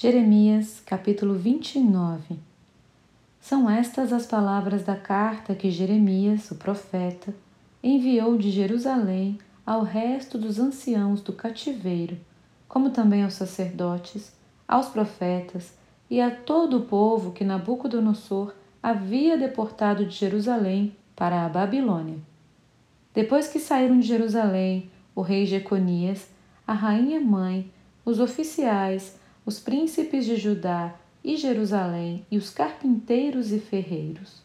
Jeremias, capítulo 29 São estas as palavras da carta que Jeremias, o profeta, enviou de Jerusalém ao resto dos anciãos do cativeiro, como também aos sacerdotes, aos profetas e a todo o povo que Nabucodonosor havia deportado de Jerusalém para a Babilônia. Depois que saíram de Jerusalém o rei Jeconias, a rainha mãe, os oficiais, os príncipes de Judá e Jerusalém e os carpinteiros e ferreiros.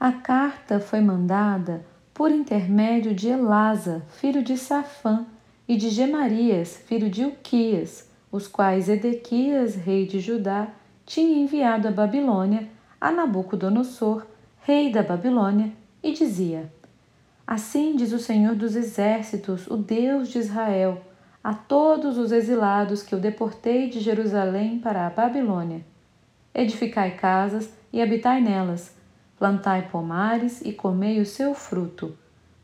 A carta foi mandada por intermédio de Elasa, filho de Safã, e de Gemarias, filho de Uquias, os quais Edequias, rei de Judá, tinha enviado à Babilônia a Nabucodonosor, rei da Babilônia, e dizia: Assim diz o Senhor dos Exércitos, o Deus de Israel, a todos os exilados que eu deportei de Jerusalém para a Babilônia. Edificai casas e habitai nelas, plantai pomares e comei o seu fruto.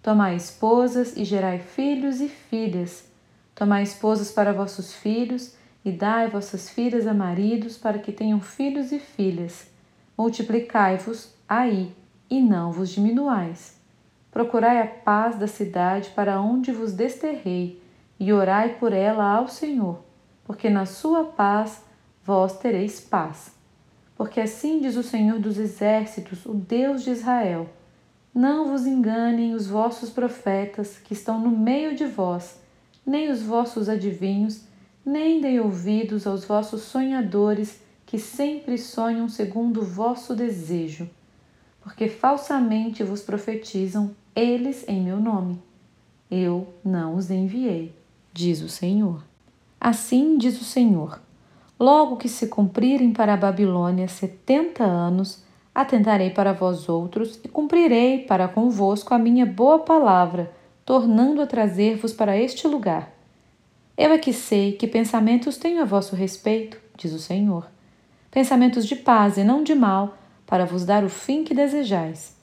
Tomai esposas e gerai filhos e filhas. Tomai esposas para vossos filhos e dai vossas filhas a maridos para que tenham filhos e filhas. Multiplicai-vos aí e não vos diminuais. Procurai a paz da cidade para onde vos desterrei e orai por ela ao Senhor, porque na sua paz vós tereis paz. Porque assim diz o Senhor dos Exércitos, o Deus de Israel: Não vos enganem os vossos profetas que estão no meio de vós, nem os vossos adivinhos, nem deem ouvidos aos vossos sonhadores que sempre sonham segundo o vosso desejo, porque falsamente vos profetizam eles em meu nome. Eu não os enviei diz o Senhor. Assim diz o Senhor: Logo que se cumprirem para a Babilônia setenta anos, atentarei para vós outros e cumprirei para convosco a minha boa palavra, tornando a trazer-vos para este lugar. Eu é que sei que pensamentos tenho a vosso respeito, diz o Senhor. Pensamentos de paz e não de mal, para vos dar o fim que desejais.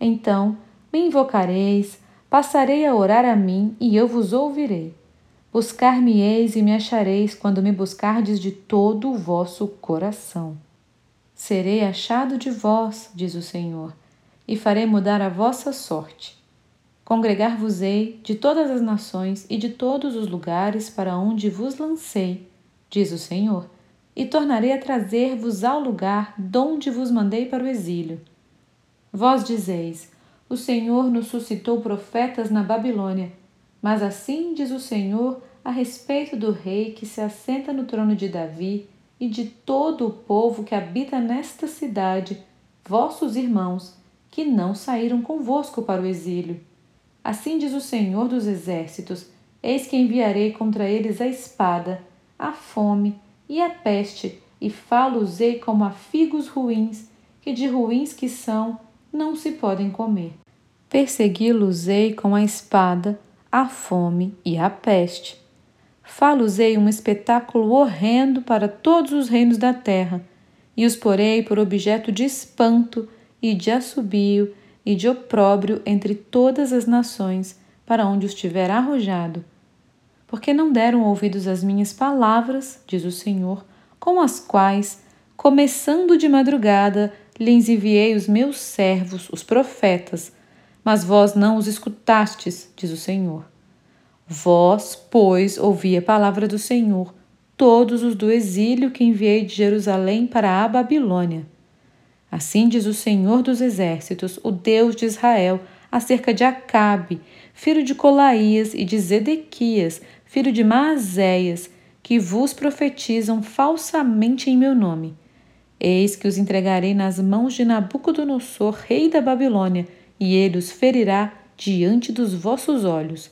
Então me invocareis, passarei a orar a mim e eu vos ouvirei. Buscar-me-eis e me achareis quando me buscardes de todo o vosso coração. Serei achado de vós, diz o Senhor, e farei mudar a vossa sorte. Congregar-vos-ei de todas as nações e de todos os lugares para onde vos lancei, diz o Senhor, e tornarei a trazer-vos ao lugar donde vos mandei para o exílio. Vós dizeis: O Senhor nos suscitou profetas na Babilônia mas assim diz o Senhor a respeito do rei que se assenta no trono de Davi e de todo o povo que habita nesta cidade, vossos irmãos, que não saíram convosco para o exílio. Assim diz o Senhor dos exércitos: Eis que enviarei contra eles a espada, a fome e a peste, e falo-os-ei como a figos ruins, que de ruins que são, não se podem comer. Persegui-los-ei com a espada, a fome e a peste. Falo-usei um espetáculo horrendo para todos os reinos da terra, e os porei por objeto de espanto e de assobio e de opróbrio entre todas as nações, para onde os tiver arrojado. Porque não deram ouvidos às minhas palavras, diz o Senhor, com as quais, começando de madrugada, lhes enviei os meus servos, os profetas, mas vós não os escutastes, diz o Senhor. Vós, pois, ouvi a palavra do Senhor, todos os do exílio que enviei de Jerusalém para a Babilônia. Assim diz o Senhor dos Exércitos, o Deus de Israel, acerca de Acabe, filho de Colaías, e de Zedequias, filho de Maazéias, que vos profetizam falsamente em meu nome. Eis que os entregarei nas mãos de Nabucodonosor, rei da Babilônia, e ele os ferirá diante dos vossos olhos.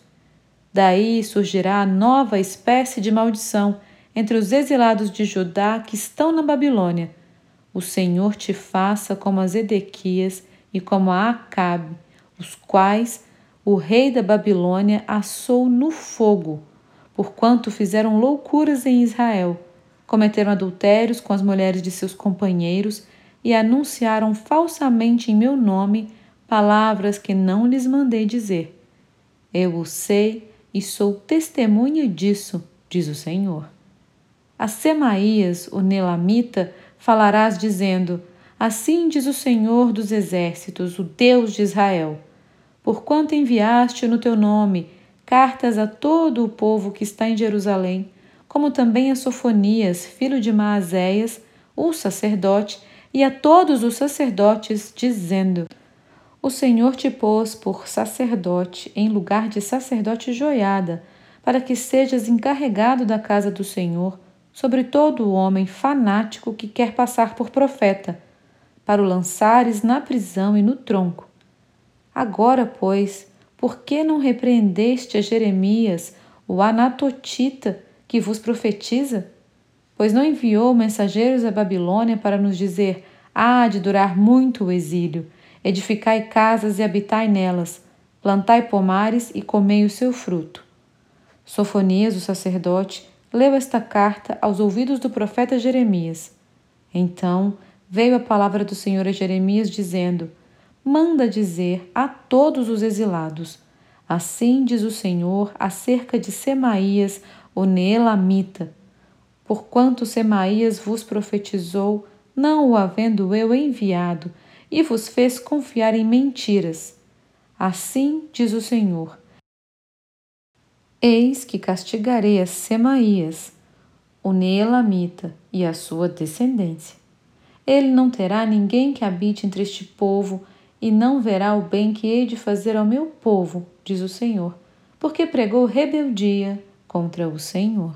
Daí surgirá nova espécie de maldição entre os exilados de Judá que estão na Babilônia. O Senhor te faça como a Zedequias e como a Acabe, os quais o rei da Babilônia assou no fogo, porquanto fizeram loucuras em Israel, cometeram adultérios com as mulheres de seus companheiros e anunciaram falsamente em meu nome palavras que não lhes mandei dizer. Eu o sei e sou testemunha disso, diz o Senhor. A Semaías, o Nelamita, falarás dizendo: Assim diz o Senhor dos exércitos, o Deus de Israel: Porquanto enviaste no teu nome cartas a todo o povo que está em Jerusalém, como também a Sofonias, filho de Maazéias, o sacerdote, e a todos os sacerdotes, dizendo: O Senhor te pôs por sacerdote em lugar de sacerdote joiada, para que sejas encarregado da casa do Senhor sobre todo o homem fanático que quer passar por profeta, para o lançares na prisão e no tronco. Agora, pois, por que não repreendeste a Jeremias, o anatotita, que vos profetiza? Pois não enviou mensageiros à Babilônia para nos dizer: há de durar muito o exílio, edificai casas e habitai nelas, plantai pomares e comei o seu fruto. Sofonias, o sacerdote, leu esta carta aos ouvidos do profeta Jeremias. Então veio a palavra do Senhor a Jeremias, dizendo: Manda dizer a todos os exilados: Assim diz o Senhor acerca de Semaías, o Neelamita. Porquanto Semaías vos profetizou, não o havendo eu enviado, e vos fez confiar em mentiras. Assim diz o Senhor: Eis que castigarei a Semaías, o Neelamita, e a sua descendência. Ele não terá ninguém que habite entre este povo, e não verá o bem que hei de fazer ao meu povo, diz o Senhor, porque pregou rebeldia contra o Senhor.